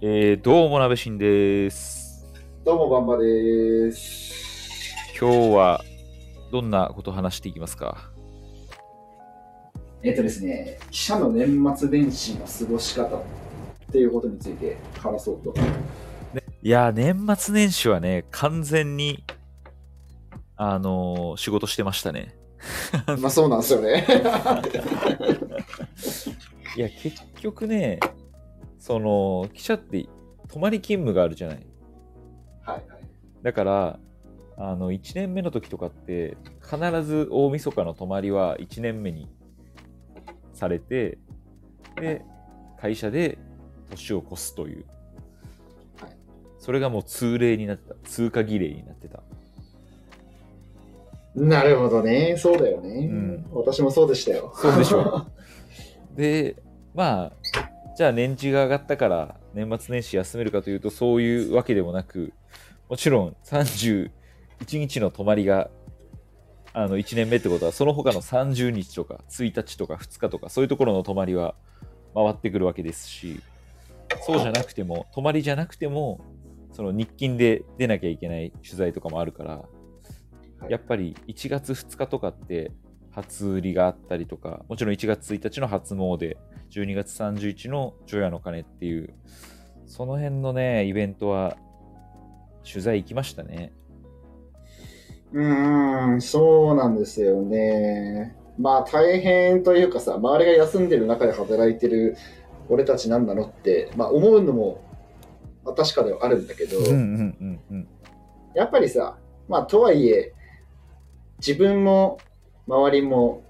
えー、どうも、なべしんです。どうも、バンバです。今日は、どんなことを話していきますか？えっ、とですね、記者の年末年始の過ごし方っていうことについて話そうと。いやー、年末年始はね、完全に、あのー仕事してましたね。まあそうなんですよね。いや、結局ね、その、記者って、泊まり勤務があるじゃない。はいはい。だから、あの、1年目の時とかって、必ず大晦日の泊まりは1年目にされて、で、会社で年を越すという。はいそれがもう通例になってた。通過儀礼になってた。なるほどね。そうだよね。ん私もそうでしたよ。そうでしょ で、まあ、じゃあ年次が上がったから年末年始休めるかというとそういうわけでもなく、もちろん31日の泊まりがあの1年目ってことはその他の30日とか1日とか2日とかそういうところの泊まりは回ってくるわけですし、そうじゃなくても、泊まりじゃなくても、その日勤で出なきゃいけない取材とかもあるから、はい。やっぱり1月2日とかって初売りがあったりとか、もちろん1月1日の初詣、12月31日の除夜の鐘っていう、その辺のね、イベントは取材行きましたね。うーん、そうなんですよね。まあ大変というかさ、周りが休んでる中で働いてる俺たちなんなのって、まあ思うのも、まあ、確かではあるんだけど、うんうんうんうん。やっぱりさ、まあとはいえ、自分も周りも、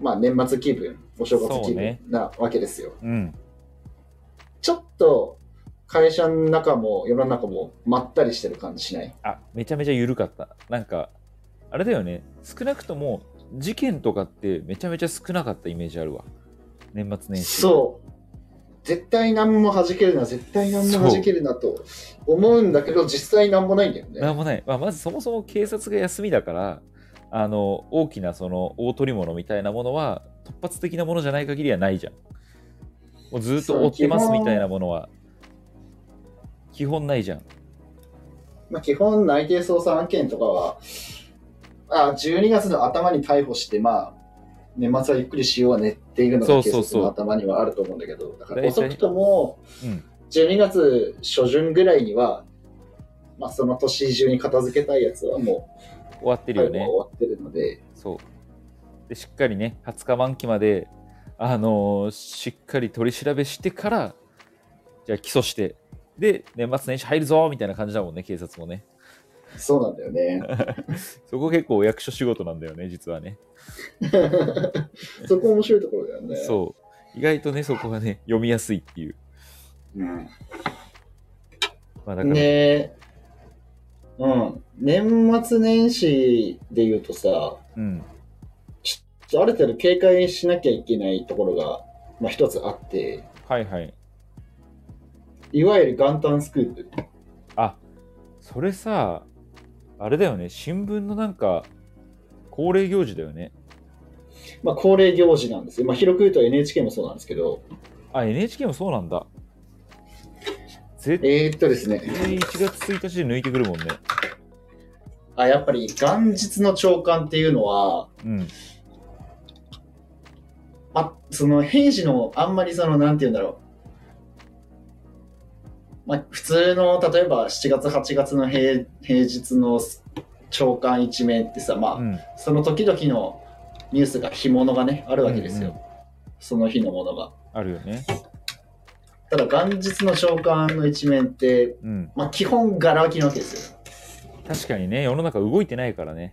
まあ年末気分、お正月気分なわけですよ。うん。ちょっと会社の中も世の中もまったりしてる感じしない？あ、めちゃめちゃ緩かった。なんか、あれだよね、少なくとも事件とかってめちゃめちゃ少なかったイメージあるわ。年末年始。そう。絶対何も弾けるな、絶対何も弾けるなと思うんだけど、実際何もないんだよね。なんもない。まあ、まずそもそも警察が休みだから、あの、大きなその大取り物みたいなものは突発的なものじゃない限りはないじゃん。もうずっと追ってますみたいなものは、基本ないじゃん。まあ、基本内定捜査案件とかは、あ12月の頭に逮捕して、まあ、年末はゆっくりしようはねっていうのが警察の頭にはあると思うんだけど、だから遅くともうん。12月初旬ぐらいには、まあ、その年中に片付けたいやつはも終わってう、るよね。終わってるので、そう。で、しっかりね、20日満期まで、あのーしっかり取り調べしてから、じゃあ起訴して、で、年末年始入るぞみたいな感じだもんね、警察もね。そうなんだよね。そこ結構お役所仕事なんだよね、実はね。そこ面白いところだよね。そう。意外とね、そこがね、読みやすいっていう。うんまあ、だから、ねうん。年末年始で言うとさ、うん。ある程度警戒しなきゃいけないところが、まあ、一つあって、はいはい。いわゆる元旦スクープ。あ、それさ、あれだよね、新聞のなんか、恒例行事だよね。まあ、恒例行事なんですよ。まあ、広く言うと NHK もそうなんですけど、あ、NHK もそうなんだ。絶えー、っとですね、対1月1日で抜いてくるもんね。あやっぱり元日の朝刊っていうのは、うん。あその平時のあんまりその、なんて言うんだろう。まあ、普通の、例えば7月、8月の平平日の朝刊一面ってさ、まあ、うん。その時々のニュースが、干物がね、あるわけですよ。うんうんその日のものが。あるよね。ただ、元日の朝刊の一面って、うん。まあ、基本、ガラ空きなわけですよ。確かにね、世の中動いてないからね。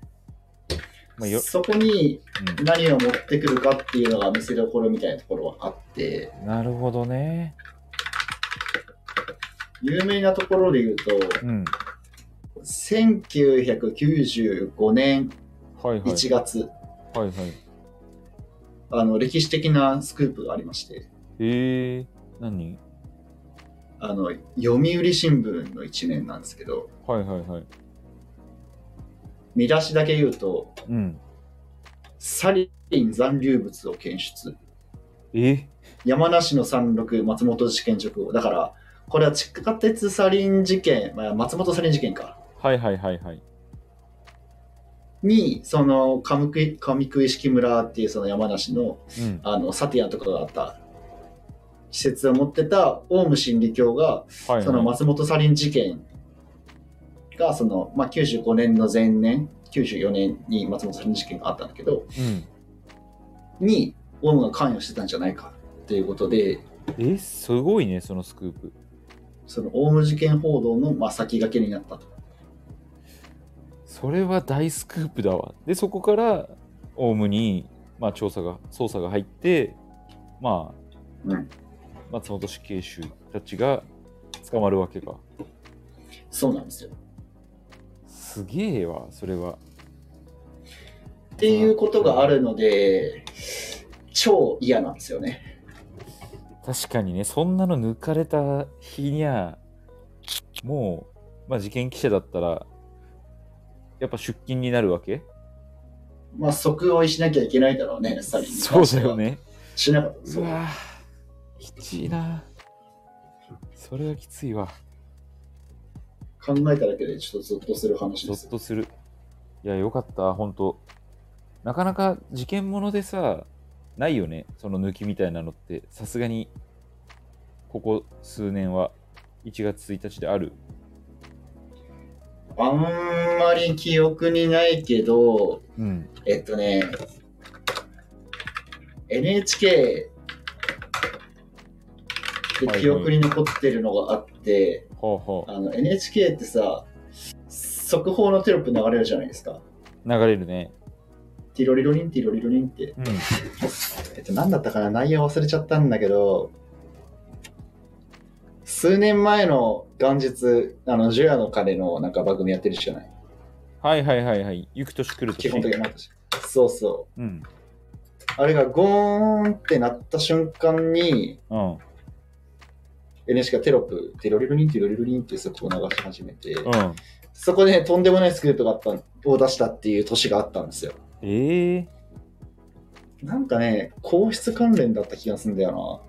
まあ、よそこに何を持ってくるかっていうのが見せどころみたいなところはあって、うん、なるほどね。有名なところで言うと、うん。1995年はいはい。1月、はいはい。あの歴史的なスクープがありまして、えー、何？あの読売新聞の一面なんですけど、はいはいはい。見出しだけ言うと、うん。サリン残留物を検出。え？山梨の山麓松本事件直後。だから、これは地下鉄サリン事件、まあ、松本サリン事件か。はいはいはいはい。に、その上食い上食い式村っていうその山梨のうん。あのサティアのところがあった施設を持ってたオウム真理教が、はい、はい。その松本サリン事件がその、まあ、95年の前年、94年に松本サリン事件があったんだけど、うん。にオウムが関与してたんじゃないかっていうことで、え、すごいね、そのスクープ。そのオウム事件報道の、まあ、先駆けになったと。それは大スクープだわ。で、そこから、オウムに、まあ、調査が、捜査が入って、まあ、うん松本死刑囚たちが捕まるわけか。そうなんですよ。すげえわ、それは。っていうことがあるので、超嫌なんですよね。確かにね、そんなの抜かれた日にゃ、もう、まあ、事件記者だったら、やっぱ出勤になるわけ？まあ、即追いしなきゃいけないだろうね、サリンにそうだよ。ね。しなかった。うわきちいな。それはきついわ。考えただけでちょっとゾッとする話ゾです。ッとする。いや、よかった、ほんと。なかなか事件ものでさ、ないよね、その抜きみたいなのって。さすがに、ここ数年は、1月1日である。あんまり記憶にないけど、うん。えっとね、NHK で記憶に残ってるのがあって、ほうほあの NHK ってさ、速報のテロップ流れるじゃないですか。う。流れるね。ティロリロリン、ティロリロリンって。うん。えっと、何だったかな？内容忘れちゃったんだけど、数年前の元日、あの、ジュアの鐘のなんか番組やってるじゃない？はいはいはいはい。行く年来る年。基本的にな。そうそう。うん。あれがゴーンってなった瞬間に、うん。NHK がテロップ、テロリロリン、テロリロリンってそこを流し始めて、うん。そこで、ね、とんでもないスクープがあったを出したっていう年があったんですよ。ええなんかね、皇室関連だった気がするんだよ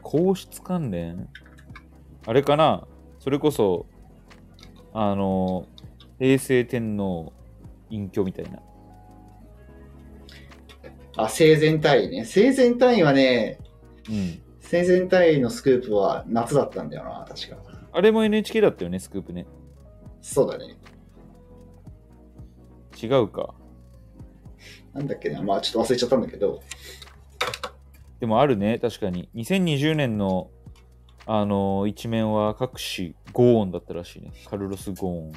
皇室関連？あれかな？それこそ、あの、平成天皇隠居みたいな。な。あ、生前退位ね。生前退位はね、うん。生前退位のスクープは夏だったんだよな、確か。あれも NHK だったよね、スクープね。そうだね。違うか。なんだっけな、まあちょっと忘れちゃったんだけど、でもあるね、確かに。2020年の、あの一面は各紙ゴーンだったらしいね。カルロス・ゴーン。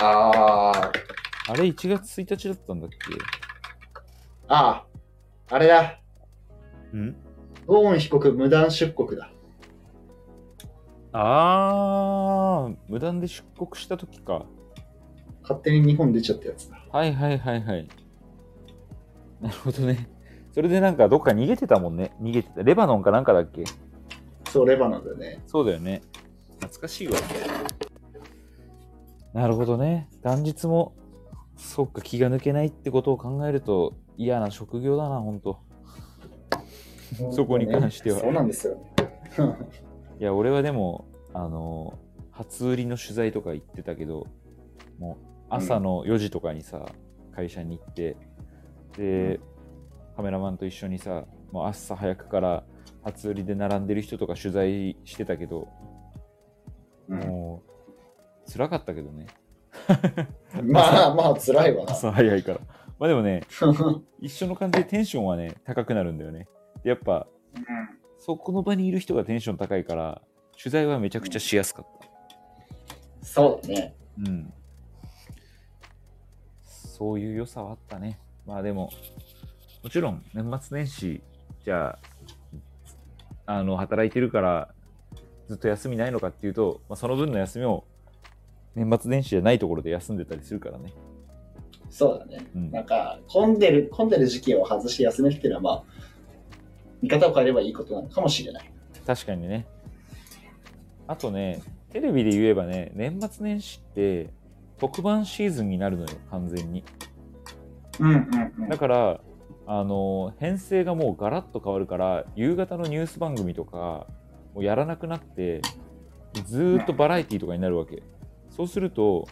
あー、あれ1月1日だったんだっけ？あー、あれだ。ん？ゴーン被告無断出国だ。あー、無断で出国した時か。勝手に日本出ちゃったやつだ。はいはいはいはい。なるほどね。それでなんかどっか逃げてたもんね。逃げてた。レバノンかなんかだっけ？そう、レバノンだよね。そうだよね。懐かしいわ。なるほどね。元日も、そっか、気が抜けないってことを考えると嫌な職業だな、ほんと。そこに関してはそうなんですよ。いや、俺はでも、あの、初売りの取材とか行ってたけど、もう朝の4時とかにさ、会社に行って、で、カメラマンと一緒にさ、もう朝早くから初売りで並んでる人とか取材してたけど、うんもう、辛かったけどね。まあまあ、辛いわな。朝早いから。まあでもね、一緒の感じでテンションはね、高くなるんだよね。でやっぱ、そこの場にいる人がテンション高いから、取材はめちゃくちゃしやすかった。そうだね。うん。そういう良さはあったね。まあでも、もちろん年末年始、じゃあ、あの、働いてるから、ずっと休みないのかっていうと、まあ、その分の休みを年末年始じゃないところで休んでたりするからね。そうだね。うん。なんか、混んでる、混んでる時期を外して休めるっていうのは、まあ、見方を変えればいいことなのかもしれない。確かにね。あとね、テレビで言えばね、年末年始って特番シーズンになるのよ、完全に。うんうんうんだから、あの、編成がもうガラッと変わるから、夕方のニュース番組とか、もうやらなくなって、ずーっとバラエティとかになるわけ。そうすると、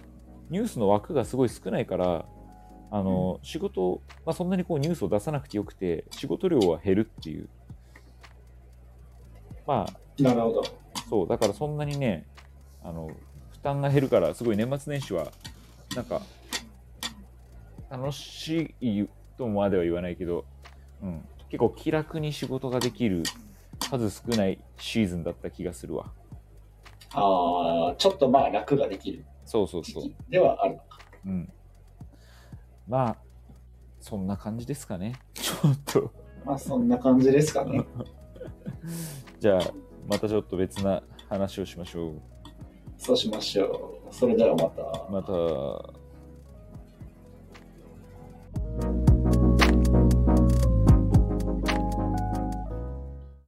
ニュースの枠がすごい少ないから、あの、仕事、まあ、そんなにこうニュースを出さなくてよくて、仕事量は減るっていう。まあ、なるほど。そう、だからそんなにね、あの、負担が減るから、すごい年末年始は、なんか、楽しいとまでは言わないけど、うん、結構気楽に仕事ができる数少ないシーズンだった気がするわ。ああ、ちょっとまあ楽ができるそうそうそう。ではあるのか。うん。まあ、そんな感じですかね。ちょっと。まあそんな感じですかね。じゃあ、またちょっと別な話をしましょう。そうしましょう。それではまた。また。